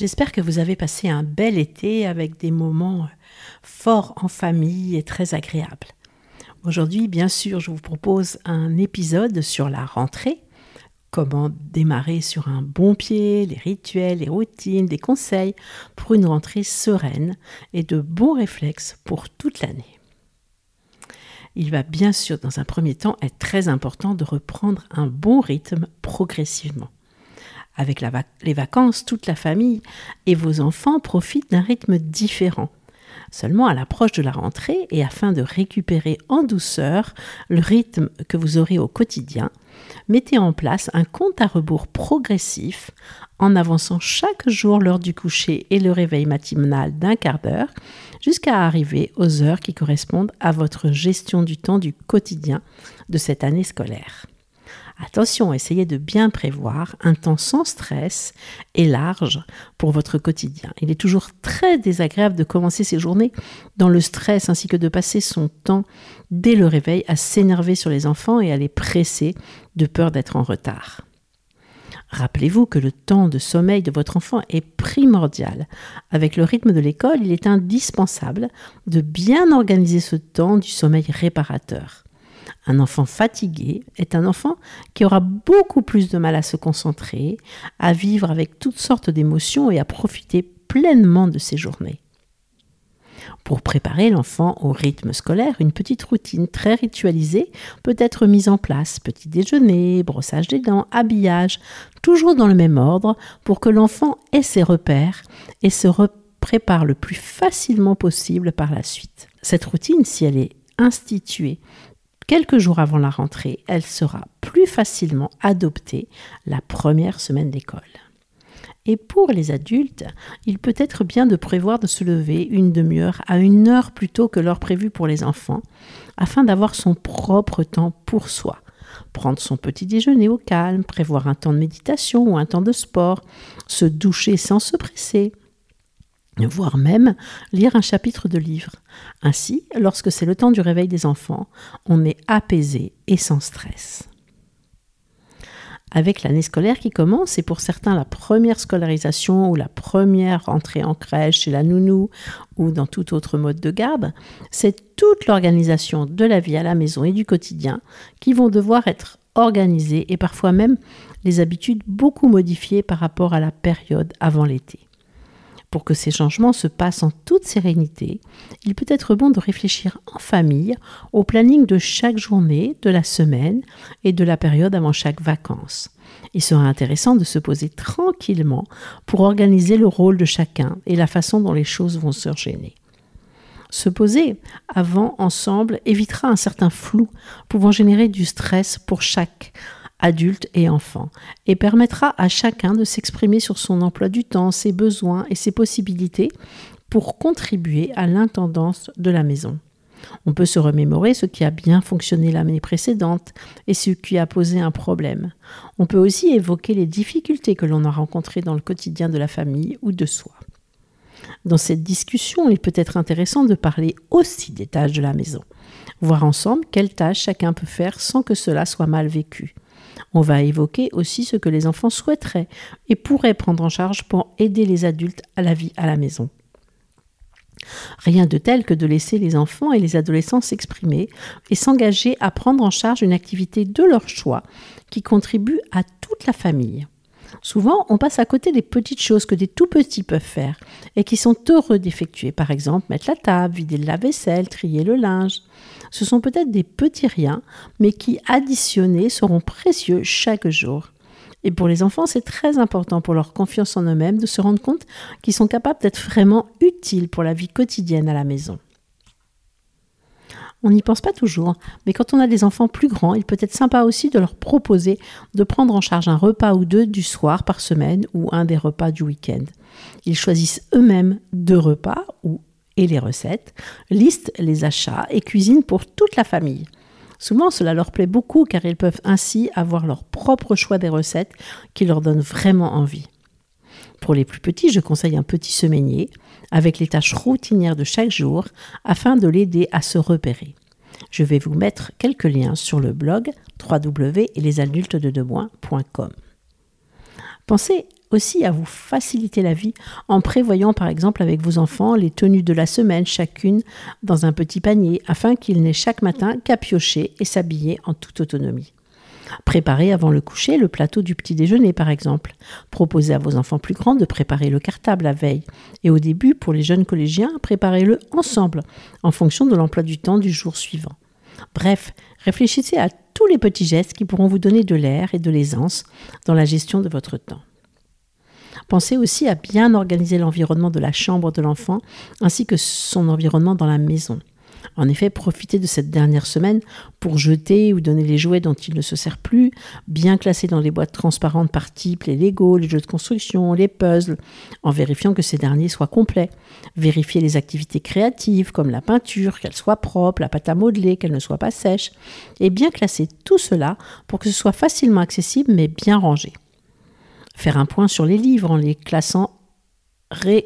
J'espère que vous avez passé un bel été avec des moments forts en famille et très agréables. Aujourd'hui, bien sûr, je vous propose un épisode sur la rentrée, comment démarrer sur un bon pied, les rituels, les routines, des conseils pour une rentrée sereine et de bons réflexes pour toute l'année. Il va bien sûr, dans un premier temps, être très important de reprendre un bon rythme progressivement. Avec les vacances, toute la famille et vos enfants profitent d'un rythme différent. Seulement à l'approche de la rentrée et afin de récupérer en douceur le rythme que vous aurez au quotidien, mettez en place un compte à rebours progressif en avançant chaque jour l'heure du coucher et le réveil matinal d'un quart d'heure jusqu'à arriver aux heures qui correspondent à votre gestion du temps du quotidien de cette année scolaire. Attention, essayez de bien prévoir un temps sans stress et large pour votre quotidien. Il est toujours très désagréable de commencer ses journées dans le stress ainsi que de passer son temps dès le réveil à s'énerver sur les enfants et à les presser de peur d'être en retard. Rappelez-vous que le temps de sommeil de votre enfant est primordial. Avec le rythme de l'école, il est indispensable de bien organiser ce temps du sommeil réparateur. Un enfant fatigué est un enfant qui aura beaucoup plus de mal à se concentrer, à vivre avec toutes sortes d'émotions et à profiter pleinement de ses journées. Pour préparer l'enfant au rythme scolaire, une petite routine très ritualisée peut être mise en place. Petit déjeuner, brossage des dents, habillage, toujours dans le même ordre pour que l'enfant ait ses repères et se prépare le plus facilement possible par la suite. Cette routine, si elle est instituée quelques jours avant la rentrée, elle sera plus facilement adoptée la première semaine d'école. Et pour les adultes, il peut être bien de prévoir de se lever une demi-heure à une heure plus tôt que l'heure prévue pour les enfants, afin d'avoir son propre temps pour soi. Prendre son petit déjeuner au calme, prévoir un temps de méditation ou un temps de sport, se doucher sans se presser, voire même lire un chapitre de livre. Ainsi, lorsque c'est le temps du réveil des enfants, on est apaisé et sans stress. Avec l'année scolaire qui commence, et pour certains la première scolarisation ou la première entrée en crèche chez la nounou ou dans tout autre mode de garde, c'est toute l'organisation de la vie à la maison et du quotidien qui vont devoir être organisées et parfois même les habitudes beaucoup modifiées par rapport à la période avant l'été. Pour que ces changements se passent en toute sérénité, il peut être bon de réfléchir en famille au planning de chaque journée, de la semaine et de la période avant chaque vacances. Il sera intéressant de se poser tranquillement pour organiser le rôle de chacun et la façon dont les choses vont se gêner. Se poser avant ensemble évitera un certain flou pouvant générer du stress pour chaque adultes et enfants, et permettra à chacun de s'exprimer sur son emploi du temps, ses besoins et ses possibilités pour contribuer à l'intendance de la maison. On peut se remémorer ce qui a bien fonctionné l'année précédente et ce qui a posé un problème. On peut aussi évoquer les difficultés que l'on a rencontrées dans le quotidien de la famille ou de soi. Dans cette discussion, il peut être intéressant de parler aussi des tâches de la maison, voir ensemble quelles tâches chacun peut faire sans que cela soit mal vécu. On va évoquer aussi ce que les enfants souhaiteraient et pourraient prendre en charge pour aider les adultes à la vie à la maison. Rien de tel que de laisser les enfants et les adolescents s'exprimer et s'engager à prendre en charge une activité de leur choix qui contribue à toute la famille. Souvent, on passe à côté des petites choses que des tout petits peuvent faire et qui sont heureux d'effectuer. Par exemple, mettre la table, vider le lave-vaisselle, trier le linge. Ce sont peut-être des petits riens, mais qui, additionnés, seront précieux chaque jour. Et pour les enfants, c'est très important pour leur confiance en eux-mêmes de se rendre compte qu'ils sont capables d'être vraiment utiles pour la vie quotidienne à la maison. On n'y pense pas toujours, mais quand on a des enfants plus grands, il peut être sympa aussi de leur proposer de prendre en charge un repas ou deux du soir par semaine ou un des repas du week-end. Ils choisissent eux-mêmes deux repas ou et les recettes, listent les achats et cuisinent pour toute la famille. Souvent, cela leur plaît beaucoup car ils peuvent ainsi avoir leur propre choix des recettes qui leur donnent vraiment envie. Pour les plus petits, je conseille un petit semainier avec les tâches routinières de chaque jour afin de l'aider à se repérer. Je vais vous mettre quelques liens sur le blog www.lesadultesdedemain.com. Pensez aussi à vous faciliter la vie en prévoyant par exemple avec vos enfants les tenues de la semaine chacune dans un petit panier afin qu'ils n'aient chaque matin qu'à piocher et s'habiller en toute autonomie. Préparez avant le coucher le plateau du petit déjeuner par exemple. Proposez à vos enfants plus grands de préparer le cartable la veille. Et au début, pour les jeunes collégiens, préparez-le ensemble en fonction de l'emploi du temps du jour suivant. Bref, réfléchissez à tous les petits gestes qui pourront vous donner de l'air et de l'aisance dans la gestion de votre temps. Pensez aussi à bien organiser l'environnement de la chambre de l'enfant ainsi que son environnement dans la maison. En effet, profitez de cette dernière semaine pour jeter ou donner les jouets dont il ne se sert plus, bien classer dans les boîtes transparentes par type les Lego, les jeux de construction, les puzzles, en vérifiant que ces derniers soient complets. Vérifiez les activités créatives comme la peinture, qu'elle soit propre, la pâte à modeler, qu'elle ne soit pas sèche, et bien classer tout cela pour que ce soit facilement accessible mais bien rangé faire un point sur les livres en les classant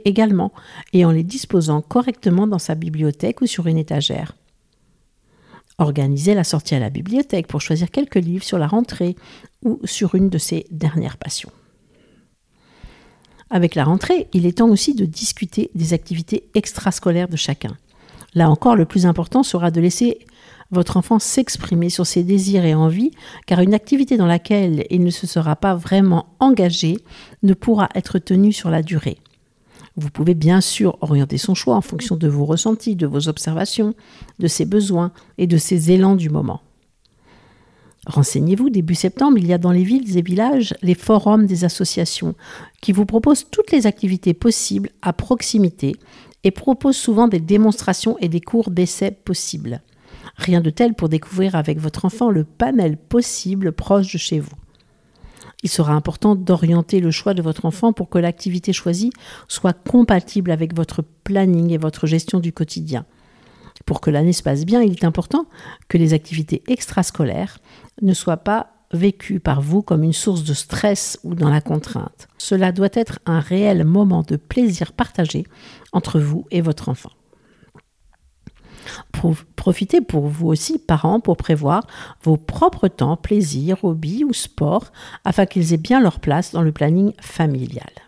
également et en les disposant correctement dans sa bibliothèque ou sur une étagère. Organiser la sortie à la bibliothèque pour choisir quelques livres sur la rentrée ou sur une de ses dernières passions. Avec la rentrée, il est temps aussi de discuter des activités extrascolaires de chacun. Là encore, le plus important sera de laisser votre enfant s'exprimer sur ses désirs et envies, car une activité dans laquelle il ne se sera pas vraiment engagé ne pourra être tenue sur la durée. Vous pouvez bien sûr orienter son choix en fonction de vos ressentis, de vos observations, de ses besoins et de ses élans du moment. Renseignez-vous, début septembre, il y a dans les villes et villages les forums des associations qui vous proposent toutes les activités possibles à proximité et proposent souvent des démonstrations et des cours d'essai possibles. Rien de tel pour découvrir avec votre enfant le panel possible proche de chez vous. Il sera important d'orienter le choix de votre enfant pour que l'activité choisie soit compatible avec votre planning et votre gestion du quotidien. Pour que l'année se passe bien, il est important que les activités extrascolaires ne soient pas vécues par vous comme une source de stress ou dans la contrainte. Cela doit être un réel moment de plaisir partagé entre vous et votre enfant. Profitez pour vous aussi, parents, pour prévoir vos propres temps, plaisirs, hobbies ou sports, afin qu'ils aient bien leur place dans le planning familial.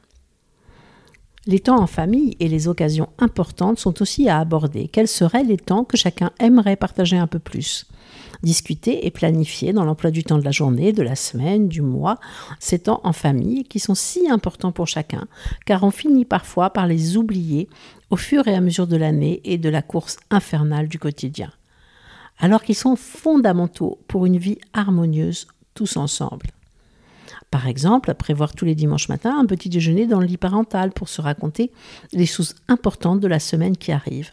Les temps en famille et les occasions importantes sont aussi à aborder. Quels seraient les temps que chacun aimerait partager un peu plus? Discuter et planifier dans l'emploi du temps de la journée, de la semaine, du mois, ces temps en famille qui sont si importants pour chacun, car on finit parfois par les oublier au fur et à mesure de l'année et de la course infernale du quotidien, alors qu'ils sont fondamentaux pour une vie harmonieuse tous ensemble. Par exemple, prévoir tous les dimanches matins un petit déjeuner dans le lit parental pour se raconter les choses importantes de la semaine qui arrive.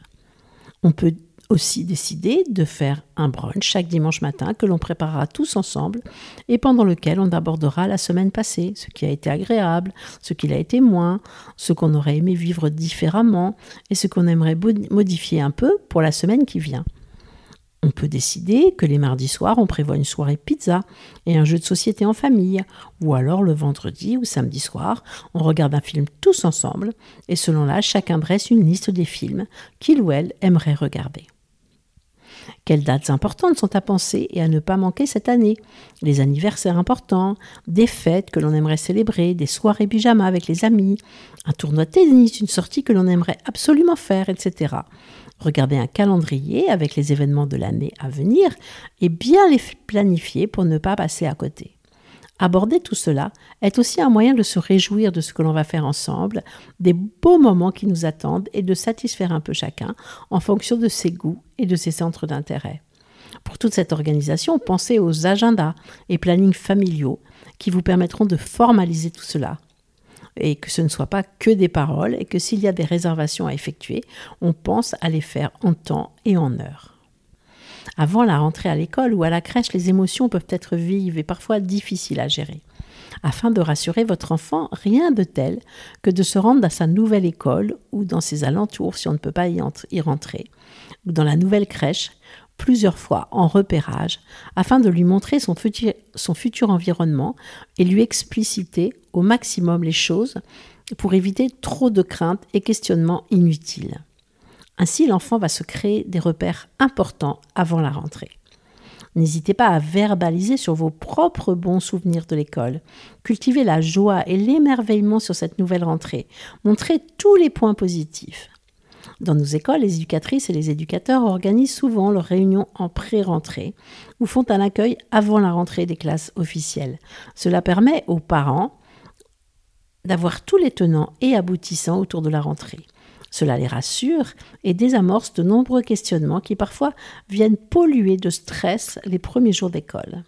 On peut aussi décider de faire un brunch chaque dimanche matin que l'on préparera tous ensemble et pendant lequel on abordera la semaine passée, ce qui a été agréable, ce qui l'a été moins, ce qu'on aurait aimé vivre différemment et ce qu'on aimerait modifier un peu pour la semaine qui vient. On peut décider que les mardis soirs, on prévoit une soirée pizza et un jeu de société en famille, ou alors le vendredi ou samedi soir, on regarde un film tous ensemble, et selon là, chacun dresse une liste des films qu'il ou elle aimerait regarder. Quelles dates importantes sont à penser et à ne pas manquer cette année? Les anniversaires importants, des fêtes que l'on aimerait célébrer, des soirées pyjama avec les amis, un tournoi de tennis, une sortie que l'on aimerait absolument faire, etc. Regardez un calendrier avec les événements de l'année à venir et bien les planifier pour ne pas passer à côté. Aborder tout cela est aussi un moyen de se réjouir de ce que l'on va faire ensemble, des beaux moments qui nous attendent et de satisfaire un peu chacun en fonction de ses goûts et de ses centres d'intérêt. Pour toute cette organisation, pensez aux agendas et plannings familiaux qui vous permettront de formaliser tout cela et que ce ne soit pas que des paroles et que s'il y a des réservations à effectuer, on pense à les faire en temps et en heure. Avant la rentrée à l'école ou à la crèche, les émotions peuvent être vives et parfois difficiles à gérer. Afin de rassurer votre enfant, rien de tel que de se rendre à sa nouvelle école ou dans ses alentours si on ne peut pas y, rentrer, ou dans la nouvelle crèche plusieurs fois en repérage afin de lui montrer son futur, son futur environnement et lui expliciter au maximum les choses pour éviter trop de craintes et questionnements inutiles. Ainsi, l'enfant va se créer des repères importants avant la rentrée. N'hésitez pas à verbaliser sur vos propres bons souvenirs de l'école. Cultivez la joie et l'émerveillement sur cette nouvelle rentrée. Montrez tous les points positifs. Dans nos écoles, les éducatrices et les éducateurs organisent souvent leurs réunions en pré-rentrée ou font un accueil avant la rentrée des classes officielles. Cela permet aux parents d'avoir tous les tenants et aboutissants autour de la rentrée. Cela les rassure et désamorce de nombreux questionnements qui parfois viennent polluer de stress les premiers jours d'école.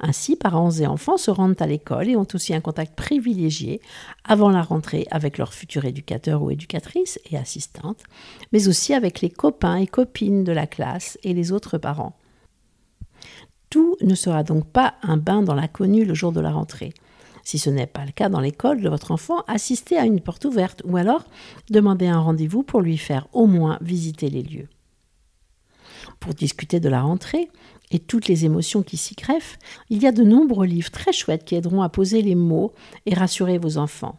Ainsi, parents et enfants se rendent à l'école et ont aussi un contact privilégié avant la rentrée avec leurs futurs éducateurs ou éducatrices et assistantes, mais aussi avec les copains et copines de la classe et les autres parents. Tout ne sera donc pas un bain dans l'inconnu le jour de la rentrée. Si ce n'est pas le cas dans l'école de votre enfant, assistez à une porte ouverte ou alors demandez un rendez-vous pour lui faire au moins visiter les lieux. Pour discuter de la rentrée, et toutes les émotions qui s'y greffent, il y a de nombreux livres très chouettes qui aideront à poser les mots et rassurer vos enfants.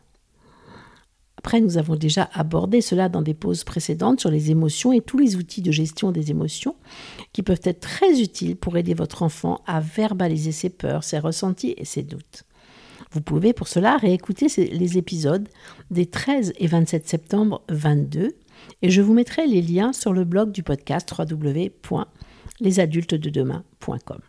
Après, nous avons déjà abordé cela dans des pauses précédentes sur les émotions et tous les outils de gestion des émotions qui peuvent être très utiles pour aider votre enfant à verbaliser ses peurs, ses ressentis et ses doutes. Vous pouvez pour cela réécouter les épisodes des 13 et 27 septembre 22 et je vous mettrai les liens sur le blog du podcast www lesadultesdedemain.com.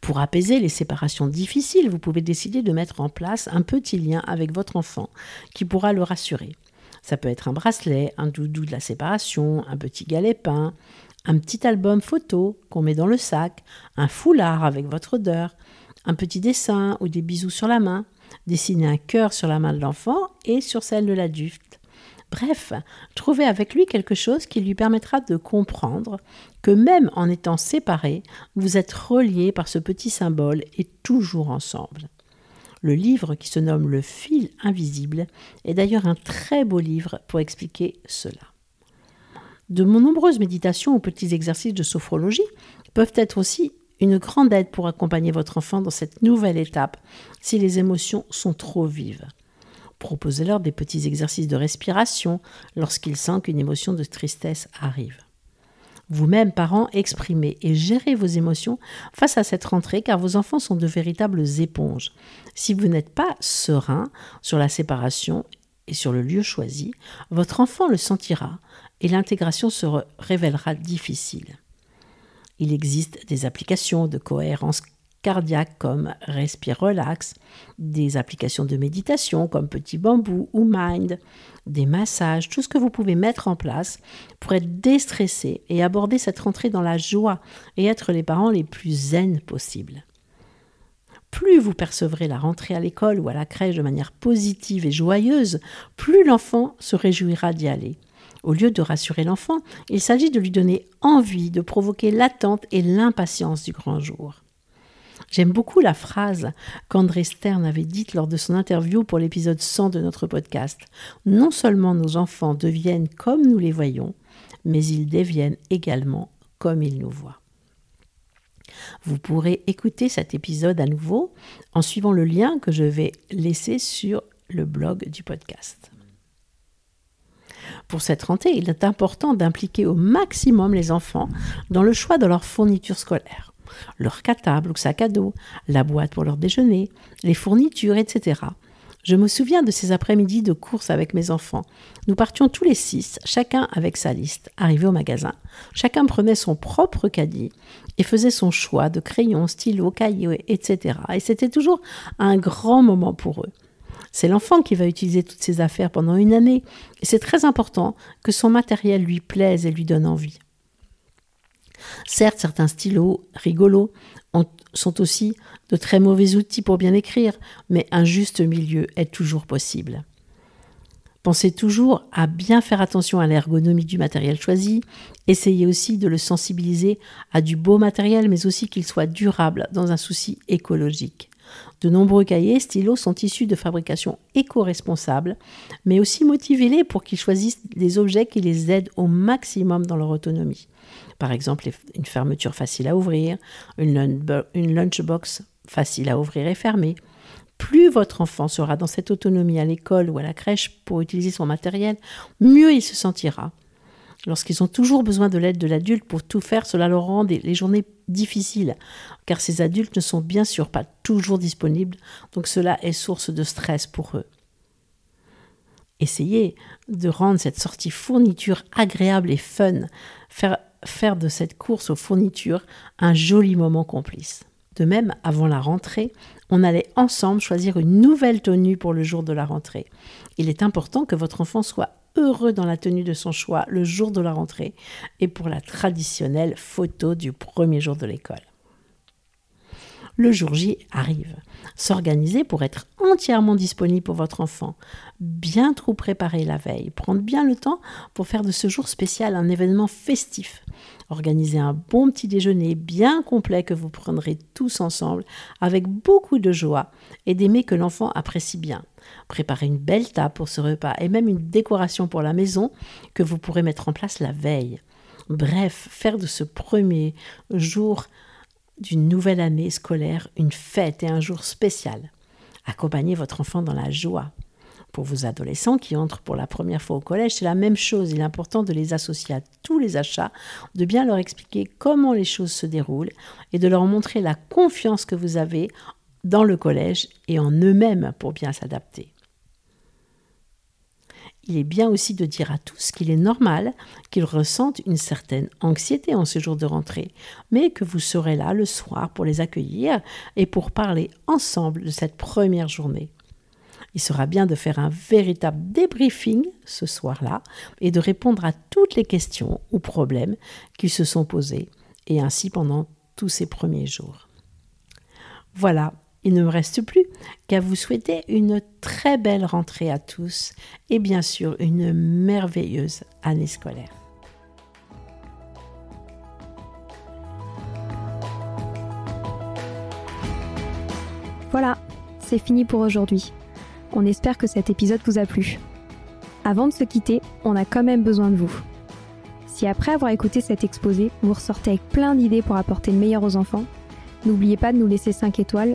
Pour apaiser les séparations difficiles, vous pouvez décider de mettre en place un petit lien avec votre enfant qui pourra le rassurer. Ça peut être un bracelet, un doudou de la séparation, un petit galet peint, un petit album photo qu'on met dans le sac, un foulard avec votre odeur, un petit dessin ou des bisous sur la main, dessiner un cœur sur la main de l'enfant et sur celle de l'adulte, Bref, trouvez avec lui quelque chose qui lui permettra de comprendre que même en étant séparés, vous êtes reliés par ce petit symbole et toujours ensemble. Le livre qui se nomme Le fil invisible est d'ailleurs un très beau livre pour expliquer cela. De nombreuses méditations ou petits exercices de sophrologie peuvent être aussi une grande aide pour accompagner votre enfant dans cette nouvelle étape si les émotions sont trop vives. Proposez-leur des petits exercices de respiration lorsqu'ils sentent qu'une émotion de tristesse arrive. Vous-même, parents, exprimez et gérez vos émotions face à cette rentrée car vos enfants sont de véritables éponges. Si vous n'êtes pas serein sur la séparation et sur le lieu choisi, votre enfant le sentira et l'intégration se révélera difficile. Il existe des applications de cohérence cardiaque comme Respire Relax, des applications de méditation comme Petit Bambou ou Mind, des massages, tout ce que vous pouvez mettre en place pour être déstressé et aborder cette rentrée dans la joie et être les parents les plus zen possibles. Plus vous percevrez la rentrée à l'école ou à la crèche de manière positive et joyeuse, plus l'enfant se réjouira d'y aller. Au lieu de rassurer l'enfant, il s'agit de lui donner envie, de provoquer l'attente et l'impatience du grand jour. J'aime beaucoup la phrase qu'André Stern avait dite lors de son interview pour l'épisode 100 de notre podcast. Non seulement nos enfants deviennent comme nous les voyons, mais ils deviennent également comme ils nous voient. Vous pourrez écouter cet épisode à nouveau en suivant le lien que je vais laisser sur le blog du podcast. Pour cette rentrée, il est important d'impliquer au maximum les enfants dans le choix de leur fourniture scolaire. Leur cartable ou sac à dos, la boîte pour leur déjeuner, les fournitures, etc. Je me souviens de ces après-midi de course avec mes enfants. Nous partions tous les six, chacun avec sa liste. Arrivés au magasin, chacun prenait son propre caddie et faisait son choix de crayons, stylos, cahiers, etc. Et c'était toujours un grand moment pour eux. C'est l'enfant qui va utiliser toutes ces affaires pendant une année, et c'est très important que son matériel lui plaise et lui donne envie. Certes, certains stylos rigolos sont aussi de très mauvais outils pour bien écrire, mais un juste milieu est toujours possible. Pensez toujours à bien faire attention à l'ergonomie du matériel choisi. Essayez aussi de le sensibiliser à du beau matériel, mais aussi qu'il soit durable dans un souci écologique. De nombreux cahiers stylos sont issus de fabrication éco-responsable, mais aussi motivez-les pour qu'ils choisissent des objets qui les aident au maximum dans leur autonomie. Par exemple, une fermeture facile à ouvrir, une, lunchbox facile à ouvrir et fermer. Plus votre enfant sera dans cette autonomie à l'école ou à la crèche pour utiliser son matériel, mieux il se sentira. Lorsqu'ils ont toujours besoin de l'aide de l'adulte pour tout faire, cela leur rend les journées difficiles, car ces adultes ne sont bien sûr pas toujours disponibles, donc cela est source de stress pour eux. Essayez de rendre cette sortie fourniture agréable et fun, faire faire de cette course aux fournitures un joli moment complice. De même, avant la rentrée, on allait ensemble choisir une nouvelle tenue pour le jour de la rentrée. Il est important que votre enfant soit heureux dans la tenue de son choix le jour de la rentrée et pour la traditionnelle photo du premier jour de l'école le jour J arrive. S'organiser pour être entièrement disponible pour votre enfant, bien trop préparer la veille, prendre bien le temps pour faire de ce jour spécial un événement festif. Organiser un bon petit déjeuner bien complet que vous prendrez tous ensemble avec beaucoup de joie et d'aimer que l'enfant apprécie bien. Préparer une belle table pour ce repas et même une décoration pour la maison que vous pourrez mettre en place la veille. Bref, faire de ce premier jour d'une nouvelle année scolaire une fête et un jour spécial. Accompagnez votre enfant dans la joie. Pour vos adolescents qui entrent pour la première fois au collège, c'est la même chose. Il est important de les associer à tous les achats, de bien leur expliquer comment les choses se déroulent et de leur montrer la confiance que vous avez dans le collège et en eux-mêmes pour bien s'adapter il est bien aussi de dire à tous qu'il est normal qu'ils ressentent une certaine anxiété en ce jour de rentrée, mais que vous serez là le soir pour les accueillir et pour parler ensemble de cette première journée. Il sera bien de faire un véritable débriefing ce soir-là et de répondre à toutes les questions ou problèmes qui se sont posés, et ainsi pendant tous ces premiers jours. Voilà, il ne me reste plus qu'à vous souhaiter une très belle rentrée à tous et bien sûr une merveilleuse année scolaire. Voilà, c'est fini pour aujourd'hui. On espère que cet épisode vous a plu. Avant de se quitter, on a quand même besoin de vous. Si après avoir écouté cet exposé, vous ressortez avec plein d'idées pour apporter le meilleur aux enfants, n'oubliez pas de nous laisser 5 étoiles